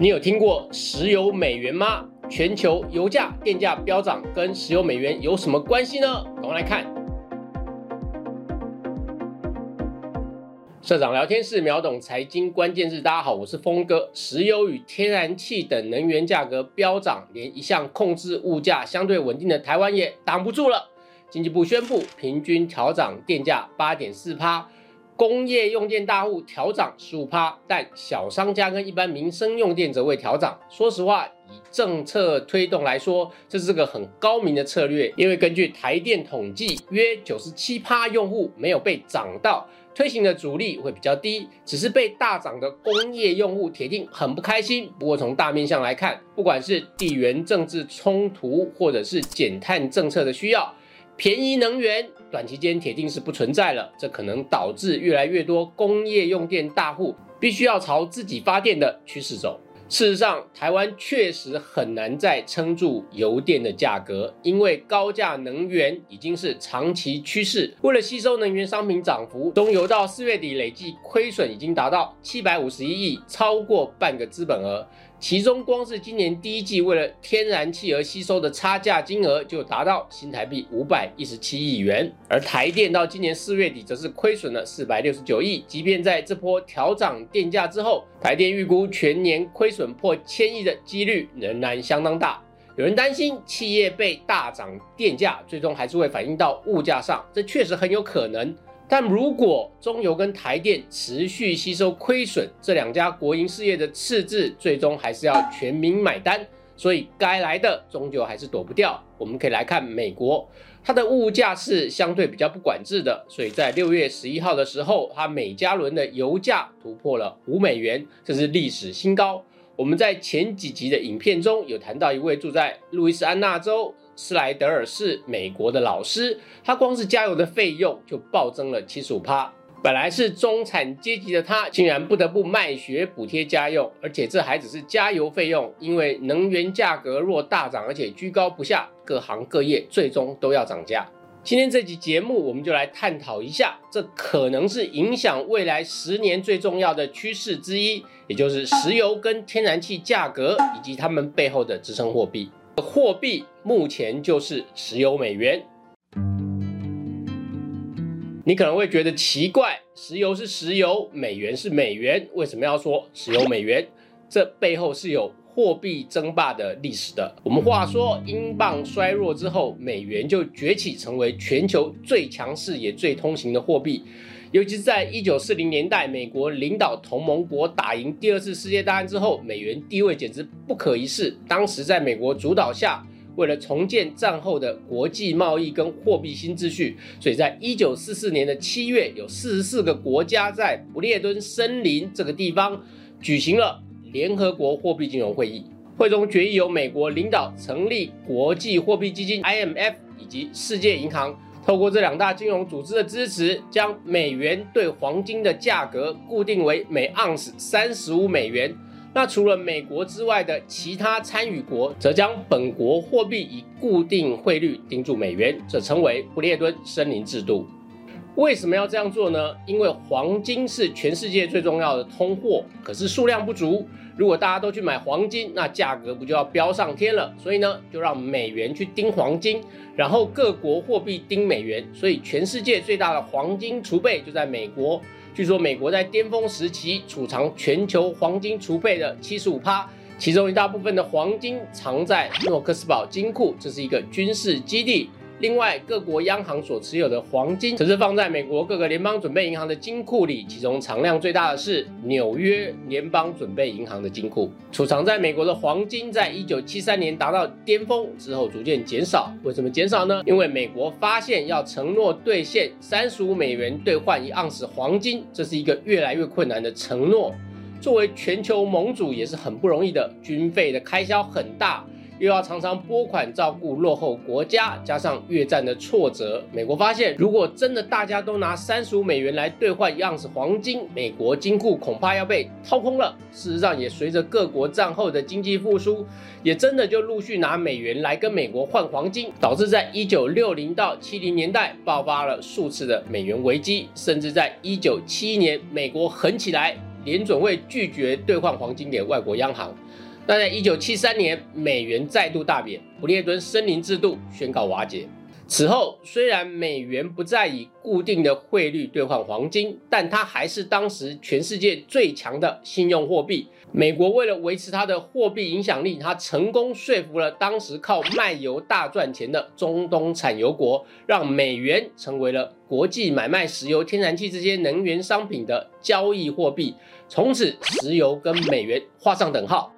你有听过石油美元吗？全球油价、电价飙涨，跟石油美元有什么关系呢？赶快来看。社长聊天室秒懂财经关键字，大家好，我是峰哥。石油与天然气等能源价格飙涨，连一向控制物价相对稳定的台湾也挡不住了。经济部宣布，平均调涨电价八点四趴。工业用电大户调涨十五趴，但小商家跟一般民生用电则未调涨。说实话，以政策推动来说，这是个很高明的策略。因为根据台电统计，约九十七趴用户没有被涨到，推行的阻力会比较低。只是被大涨的工业用户铁定很不开心。不过从大面向来看，不管是地缘政治冲突，或者是减碳政策的需要。便宜能源短期间铁定是不存在了，这可能导致越来越多工业用电大户必须要朝自己发电的趋势走。事实上，台湾确实很难再撑住油电的价格，因为高价能源已经是长期趋势。为了吸收能源商品涨幅，中油到四月底累计亏损已经达到七百五十一亿，超过半个资本额。其中，光是今年第一季为了天然气而吸收的差价金额就达到新台币五百一十七亿元，而台电到今年四月底则是亏损了四百六十九亿。即便在这波调涨电价之后，台电预估全年亏损破千亿的几率仍然相当大。有人担心企业被大涨电价，最终还是会反映到物价上，这确实很有可能。但如果中油跟台电持续吸收亏损，这两家国营事业的赤字最终还是要全民买单，所以该来的终究还是躲不掉。我们可以来看美国，它的物价是相对比较不管制的，所以在六月十一号的时候，它每加仑的油价突破了五美元，这是历史新高。我们在前几集的影片中有谈到一位住在路易斯安那州。斯莱德尔是美国的老师，他光是加油的费用就暴增了七十五趴。本来是中产阶级的他，竟然不得不卖血补贴家用，而且这还只是加油费用，因为能源价格若大涨，而且居高不下，各行各业最终都要涨价。今天这集节目，我们就来探讨一下，这可能是影响未来十年最重要的趋势之一，也就是石油跟天然气价格以及它们背后的支撑货币。货币目前就是石油美元。你可能会觉得奇怪，石油是石油，美元是美元，为什么要说石油美元？这背后是有货币争霸的历史的。我们话说，英镑衰弱之后，美元就崛起，成为全球最强势也最通行的货币。尤其是在一九四零年代，美国领导同盟国打赢第二次世界大战之后，美元地位简直不可一世。当时在美国主导下，为了重建战后的国际贸易跟货币新秩序，所以在一九四四年的七月，有四十四个国家在不列敦森林这个地方举行了联合国货币金融会议。会中决议由美国领导成立国际货币基金 （IMF） 以及世界银行。透过这两大金融组织的支持，将美元兑黄金的价格固定为每盎司三十五美元。那除了美国之外的其他参与国，则将本国货币以固定汇率盯住美元，这称为布列敦森林制度。为什么要这样做呢？因为黄金是全世界最重要的通货，可是数量不足。如果大家都去买黄金，那价格不就要飙上天了？所以呢，就让美元去盯黄金，然后各国货币盯美元。所以全世界最大的黄金储备就在美国。据说美国在巅峰时期储藏全球黄金储备的七十五趴，其中一大部分的黄金藏在诺克斯堡金库，这是一个军事基地。另外，各国央行所持有的黄金，则是放在美国各个联邦准备银行的金库里。其中藏量最大的是纽约联邦准备银行的金库。储藏在美国的黄金，在一九七三年达到巅峰之后，逐渐减少。为什么减少呢？因为美国发现要承诺兑现三十五美元兑换一盎司黄金，这是一个越来越困难的承诺。作为全球盟主，也是很不容易的，军费的开销很大。又要常常拨款照顾落后国家，加上越战的挫折，美国发现，如果真的大家都拿三十五美元来兑换一盎司黄金，美国金库恐怕要被掏空了。事实上，也随着各国战后的经济复苏，也真的就陆续拿美元来跟美国换黄金，导致在一九六零到七零年代爆发了数次的美元危机，甚至在一九七一年，美国狠起来。联准会拒绝兑换黄金给外国央行。那在一九七三年，美元再度大贬，不列敦森林制度宣告瓦解。此后，虽然美元不再以固定的汇率兑换黄金，但它还是当时全世界最强的信用货币。美国为了维持它的货币影响力，它成功说服了当时靠卖油大赚钱的中东产油国，让美元成为了国际买卖石油、天然气这些能源商品的交易货币。从此，石油跟美元画上等号。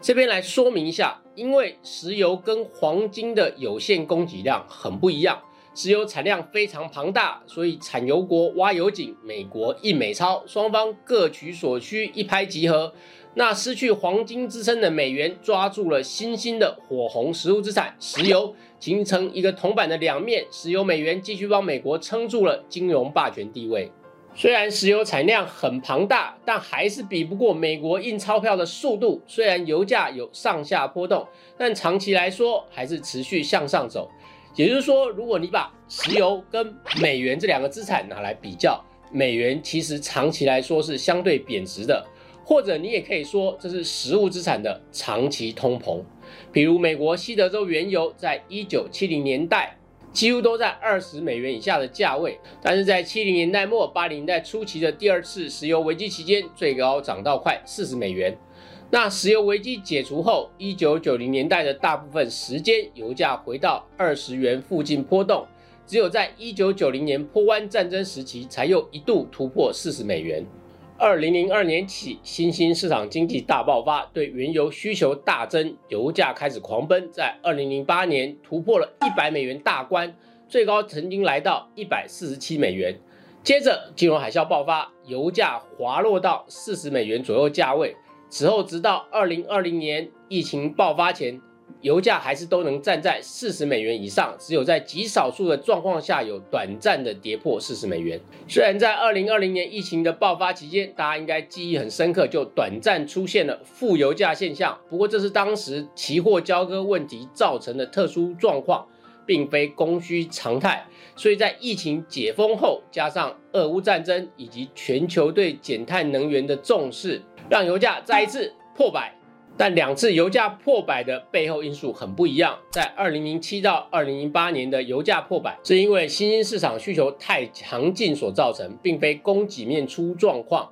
这边来说明一下，因为石油跟黄金的有限供给量很不一样，石油产量非常庞大，所以产油国挖油井，美国印美钞，双方各取所需，一拍即合。那失去黄金支撑的美元抓住了新兴的火红实物资产石油，形成一个铜板的两面，石油美元继续帮美国撑住了金融霸权地位。虽然石油产量很庞大，但还是比不过美国印钞票的速度。虽然油价有上下波动，但长期来说还是持续向上走。也就是说，如果你把石油跟美元这两个资产拿来比较，美元其实长期来说是相对贬值的，或者你也可以说这是实物资产的长期通膨。比如美国西德州原油在一九七零年代。几乎都在二十美元以下的价位，但是在七零年代末、八零年代初期的第二次石油危机期间，最高涨到快四十美元。那石油危机解除后，一九九零年代的大部分时间，油价回到二十元附近波动，只有在一九九零年波湾战争时期，才又一度突破四十美元。二零零二年起，新兴市场经济大爆发，对原油需求大增，油价开始狂奔。在二零零八年突破了一百美元大关，最高曾经来到一百四十七美元。接着金融海啸爆发，油价滑落到四十美元左右价位。此后，直到二零二零年疫情爆发前。油价还是都能站在四十美元以上，只有在极少数的状况下有短暂的跌破四十美元。虽然在二零二零年疫情的爆发期间，大家应该记忆很深刻，就短暂出现了负油价现象。不过这是当时期货交割问题造成的特殊状况，并非供需常态。所以在疫情解封后，加上俄乌战争以及全球对减碳能源的重视，让油价再一次破百。但两次油价破百的背后因素很不一样。在二零零七到二零零八年的油价破百，是因为新兴市场需求太强劲所造成，并非供给面出状况。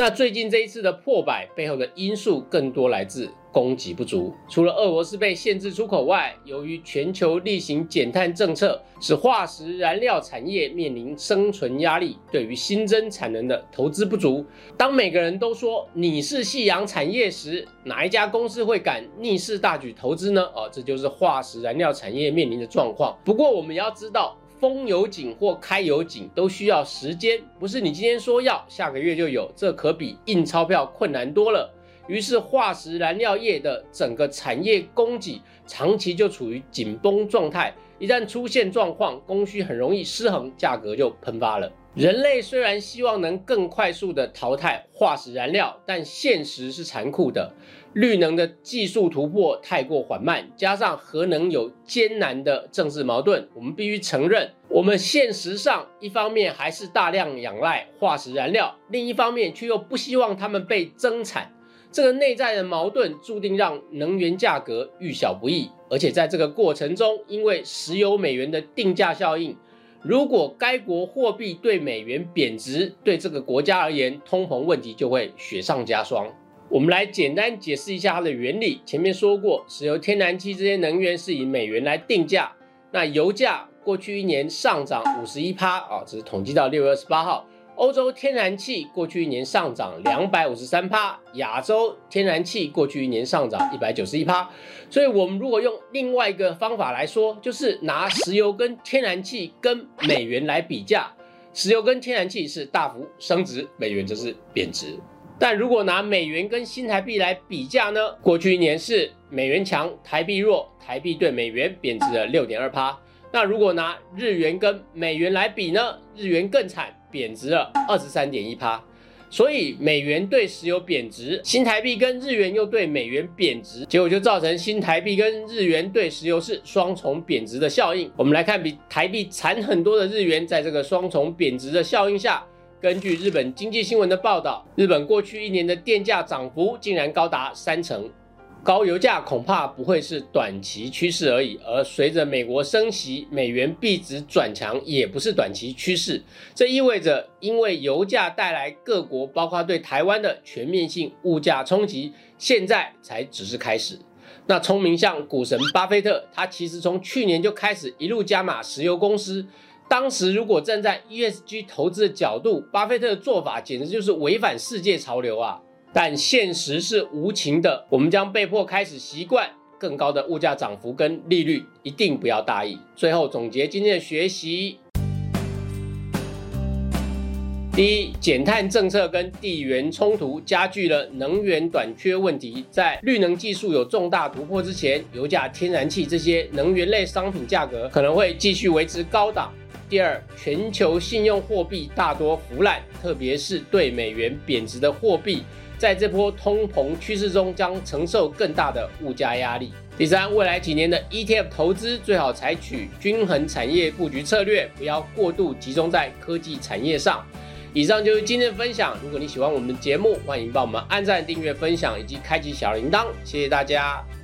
那最近这一次的破百背后的因素更多来自。供给不足，除了俄罗斯被限制出口外，由于全球例行减碳政策，使化石燃料产业面临生存压力，对于新增产能的投资不足。当每个人都说你是夕阳产业时，哪一家公司会敢逆势大举投资呢？哦，这就是化石燃料产业面临的状况。不过我们要知道，封油井或开油井都需要时间，不是你今天说要，下个月就有，这可比印钞票困难多了。于是，化石燃料业的整个产业供给长期就处于紧绷状态。一旦出现状况，供需很容易失衡，价格就喷发了。人类虽然希望能更快速的淘汰化石燃料，但现实是残酷的。绿能的技术突破太过缓慢，加上核能有艰难的政治矛盾，我们必须承认，我们现实上一方面还是大量仰赖化石燃料，另一方面却又不希望它们被增产。这个内在的矛盾注定让能源价格遇小不易，而且在这个过程中，因为石油美元的定价效应，如果该国货币对美元贬值，对这个国家而言，通膨问题就会雪上加霜。我们来简单解释一下它的原理。前面说过，石油、天然气这些能源是以美元来定价，那油价过去一年上涨五十一趴啊，这是统计到六月二十八号。欧洲天然气过去一年上涨两百五十三趴，亚洲天然气过去一年上涨一百九十一趴，所以我们如果用另外一个方法来说，就是拿石油跟天然气跟美元来比价，石油跟天然气是大幅升值，美元则是贬值。但如果拿美元跟新台币来比价呢？过去一年是美元强，台币弱，台币对美元贬值了六点二趴。那如果拿日元跟美元来比呢？日元更惨。贬值了二十三点一趴，所以美元对石油贬值，新台币跟日元又对美元贬值，结果就造成新台币跟日元对石油是双重贬值的效应。我们来看比台币惨很多的日元，在这个双重贬值的效应下，根据日本经济新闻的报道，日本过去一年的电价涨幅竟然高达三成。高油价恐怕不会是短期趋势而已，而随着美国升息，美元币值转强也不是短期趋势。这意味着，因为油价带来各国，包括对台湾的全面性物价冲击，现在才只是开始。那聪明像股神巴菲特，他其实从去年就开始一路加码石油公司。当时如果站在 ESG 投资的角度，巴菲特的做法简直就是违反世界潮流啊！但现实是无情的，我们将被迫开始习惯更高的物价涨幅跟利率，一定不要大意。最后总结今天的学习：第一，减碳政策跟地缘冲突加剧了能源短缺问题，在绿能技术有重大突破之前，油价、天然气这些能源类商品价格可能会继续维持高档。第二，全球信用货币大多腐烂，特别是对美元贬值的货币。在这波通膨趋势中，将承受更大的物价压力。第三，未来几年的 ETF 投资最好采取均衡产业布局策略，不要过度集中在科技产业上。以上就是今天的分享。如果你喜欢我们的节目，欢迎帮我们按赞、订阅、分享以及开启小铃铛。谢谢大家。